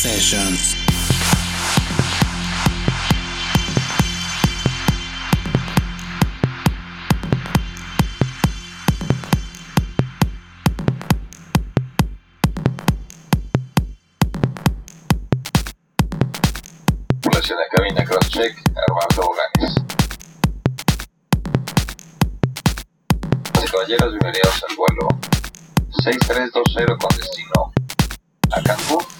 Sessions. Pues Población de cabina crosscheck, Armando Bolanes. Caballeros, bienvenidos al vuelo 6320 con destino a Cancún.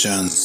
Sessions.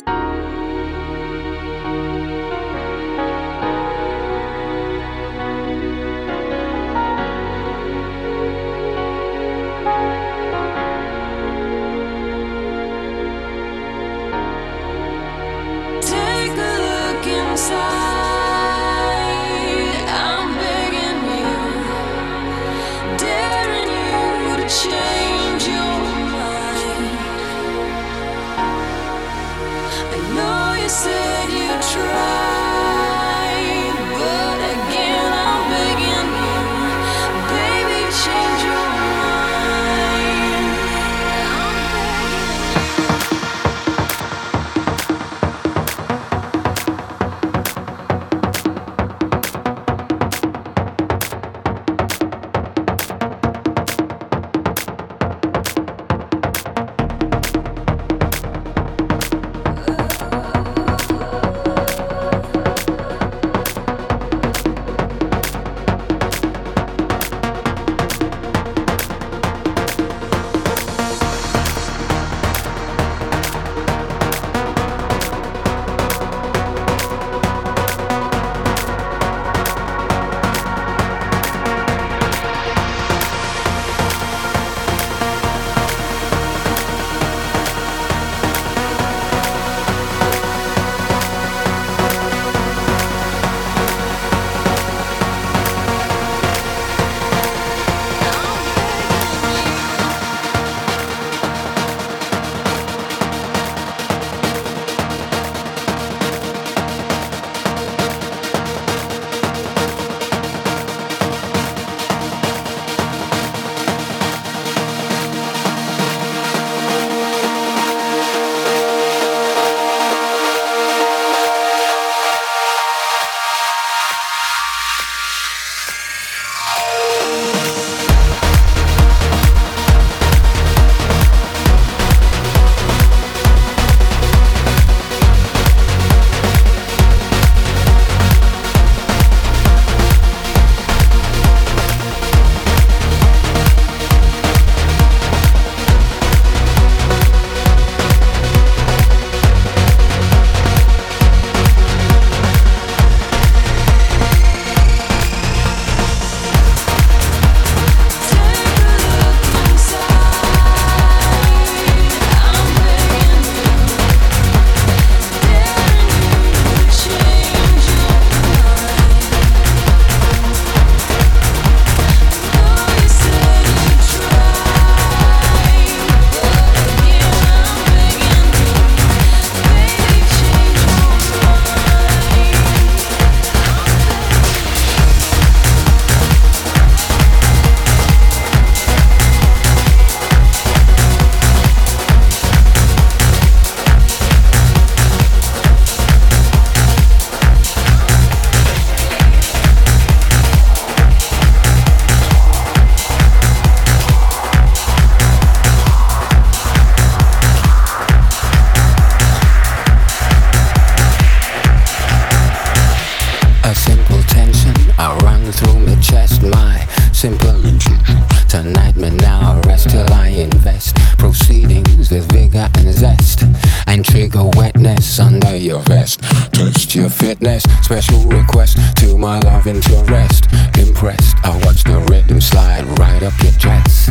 Special request to my love interest. Impressed, I watch the rhythm slide right up your chest.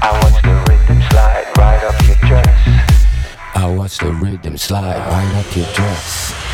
I watch the rhythm slide right up your chest. I watch the rhythm slide right up your dress.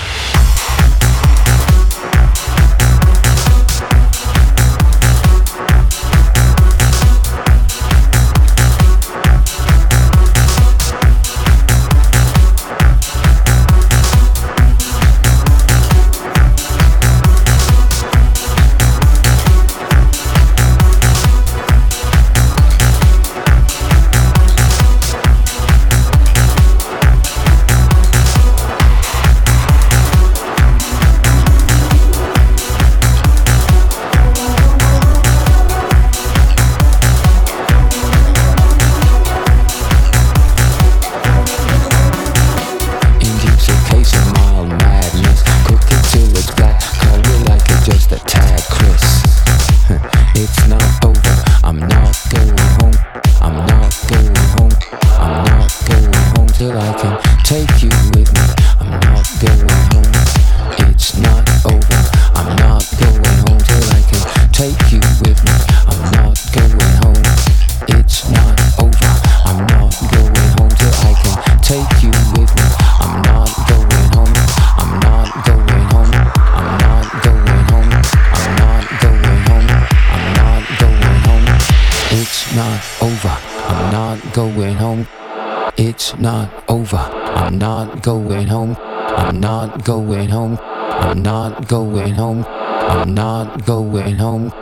going home. I'm not going home. I'm not going home. I'm not going home.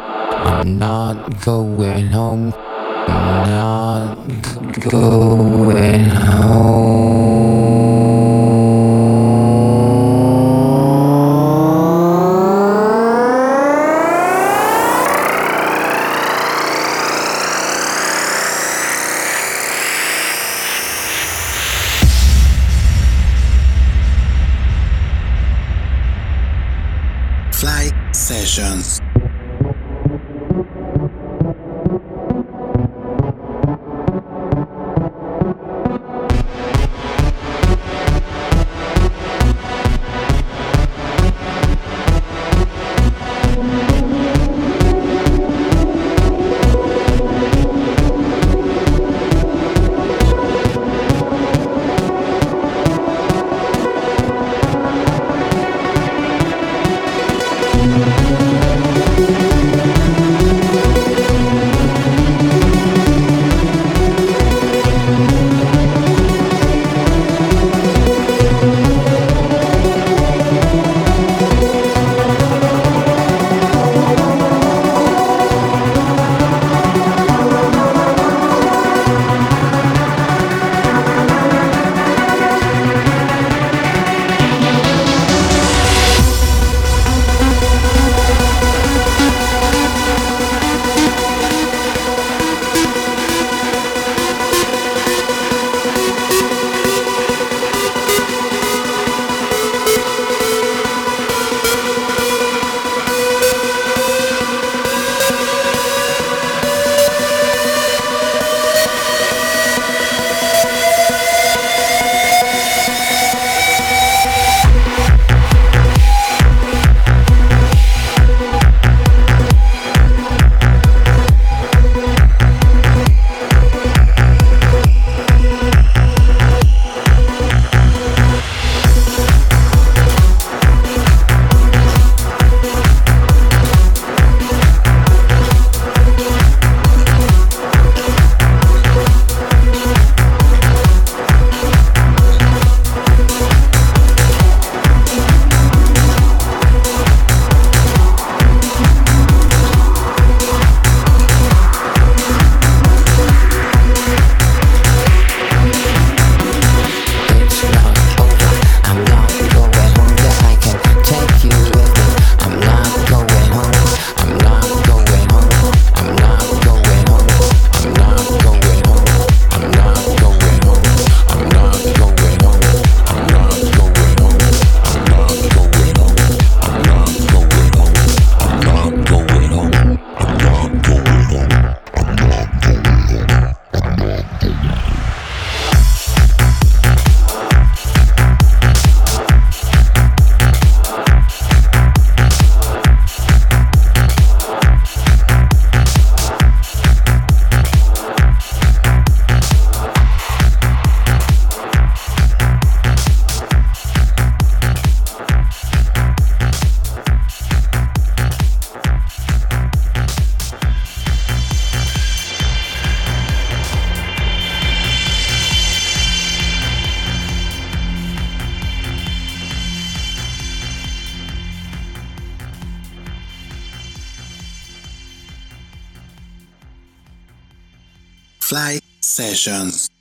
I'm not going home not going home. Sessions.